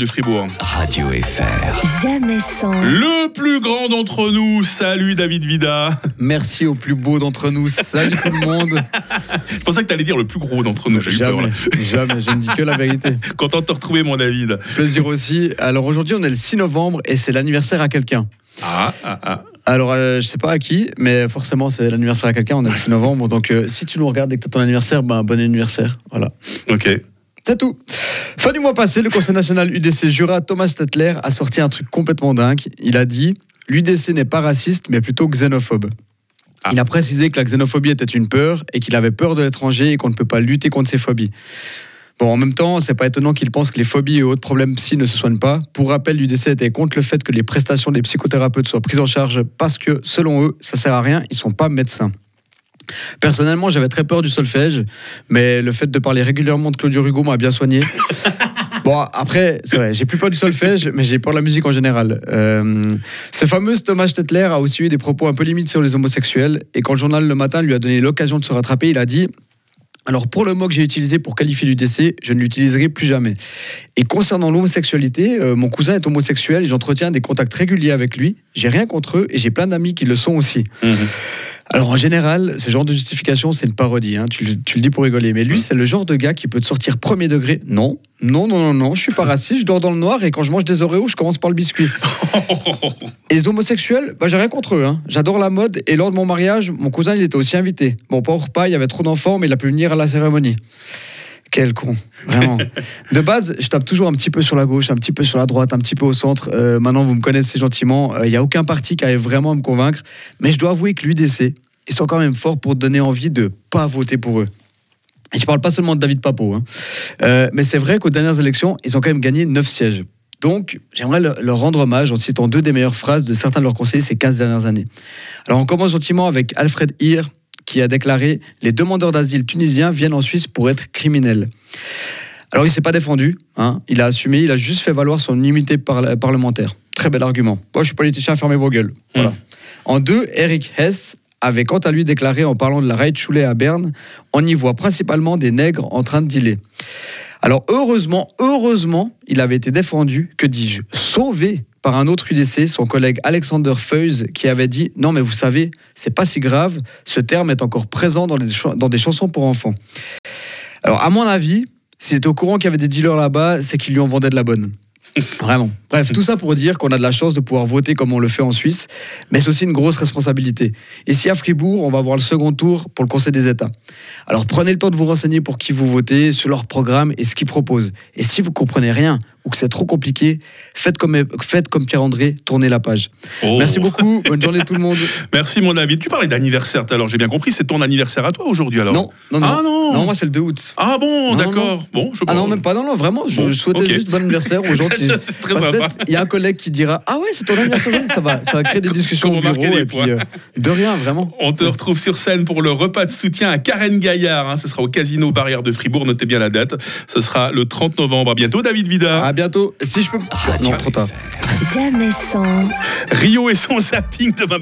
de Fribourg. Radio FR. Jamais sans. Le plus grand d'entre nous, salut David Vida. Merci au plus beau d'entre nous. Salut tout le monde. Je pensais que tu allais dire le plus gros d'entre nous, j'ai eu peur. Jamais, jamais, je ne dis que la vérité. Content de te retrouver mon David. Plaisir aussi. Alors aujourd'hui, on est le 6 novembre et c'est l'anniversaire à quelqu'un. Ah, ah, ah. Alors, euh, je sais pas à qui, mais forcément, c'est l'anniversaire à quelqu'un. On est le 6 novembre. Donc, euh, si tu nous regardes et que tu as ton anniversaire, ben, bon anniversaire. Voilà. Ok. C'est tout. Fin du mois passé, le Conseil national UDC Jura, Thomas Stettler, a sorti un truc complètement dingue. Il a dit l'UDC n'est pas raciste, mais plutôt xénophobe. Ah. Il a précisé que la xénophobie était une peur et qu'il avait peur de l'étranger et qu'on ne peut pas lutter contre ces phobies. Bon, en même temps, c'est pas étonnant qu'il pense que les phobies et autres problèmes psy ne se soignent pas. Pour rappel, l'UDC était contre le fait que les prestations des psychothérapeutes soient prises en charge parce que, selon eux, ça sert à rien, ils sont pas médecins. Personnellement, j'avais très peur du solfège, mais le fait de parler régulièrement de Claudio Hugo m'a bien soigné. Bon, après, c'est vrai, j'ai plus peur du solfège, mais j'ai peur de la musique en général. Euh, ce fameux Thomas Stettler a aussi eu des propos un peu limites sur les homosexuels, et quand le journal Le Matin lui a donné l'occasion de se rattraper, il a dit alors pour le mot que j'ai utilisé pour qualifier l'UDC, je ne l'utiliserai plus jamais. Et concernant l'homosexualité, euh, mon cousin est homosexuel et j'entretiens des contacts réguliers avec lui. J'ai rien contre eux et j'ai plein d'amis qui le sont aussi. Mhm. Alors en général, ce genre de justification, c'est une parodie. hein. Tu, le- tu le dis pour rigoler. Mais lui, c'est le genre de gars qui peut te sortir premier degré. Non, non, non, non, non, je suis pas raciste, je dors dans le noir et quand je mange des Oreos, je commence par le biscuit. Et les homosexuels, bah, j'ai rien contre eux. hein. J'adore la mode et lors de mon mariage, mon cousin, il était aussi invité. Bon, pas au repas, il y avait trop d'enfants, mais il a pu venir à la cérémonie. Quel con, vraiment. De base, je tape toujours un petit peu sur la gauche, un petit peu sur la droite, un petit peu au centre. Euh, maintenant, vous me connaissez gentiment. Il n'y a aucun parti qui arrive vraiment à me convaincre. Mais je dois avouer que l'UDC, ils sont quand même forts pour donner envie de pas voter pour eux. Et je parle pas seulement de David Papo. hein. Euh, mais c'est vrai qu'aux dernières élections, ils ont quand même gagné 9 sièges. Donc, j'aimerais le- leur rendre hommage en citant deux des meilleures phrases de certains de leurs conseillers ces 15 dernières années. Alors, on commence gentiment avec Alfred Hir, qui a déclaré Les demandeurs d'asile tunisiens viennent en Suisse pour être criminels. Alors, il s'est pas défendu, hein. il a assumé, il a juste fait valoir son immunité parlementaire. Très bel argument. Moi, je suis politicien, fermez vos gueules. Voilà. En deux, Eric Hess avait quant à lui déclaré en parlant de la Reitschule à Berne On y voit principalement des nègres en train de dealer. Alors, heureusement, heureusement, il avait été défendu, que dis-je, sauvé par un autre UDC, son collègue Alexander Feuze, qui avait dit Non, mais vous savez, c'est pas si grave, ce terme est encore présent dans, dans des chansons pour enfants. Alors, à mon avis, s'il était au courant qu'il y avait des dealers là-bas, c'est qu'ils lui en vendaient de la bonne. Vraiment. Bref, tout ça pour dire qu'on a de la chance de pouvoir voter comme on le fait en Suisse, mais c'est aussi une grosse responsabilité. Ici à Fribourg, on va voir le second tour pour le Conseil des États. Alors prenez le temps de vous renseigner pour qui vous votez, sur leur programme et ce qu'ils proposent. Et si vous comprenez rien ou que c'est trop compliqué, faites comme, faites comme Pierre-André, tournez la page. Oh. Merci beaucoup, bonne journée tout le monde. Merci mon David. Tu parlais d'anniversaire tout à l'heure, j'ai bien compris. C'est ton anniversaire à toi aujourd'hui alors Non, non, non. Ah non Non, moi c'est le 2 août. Ah bon, d'accord. Bon, je Ah non, même pas, non, non, vraiment, je, Bon, je souhaitais juste bon anniversaire aux gens qui. C'est très sympa. Il y a un collègue qui dira Ah ouais, c'est ton anniversaire aujourd'hui, ça va, ça va créer des discussions au bureau. Et puis, euh, de rien, vraiment. On te retrouve sur scène pour le repas de soutien à Karen Gaillard. hein. Ce sera au Casino Barrière de Fribourg. Notez bien la date. Ce sera le 30 novembre. À bientôt, David Vida. À bientôt. Si je peux. Non, trop tard. Jamais sans. Rio et son zapping demain.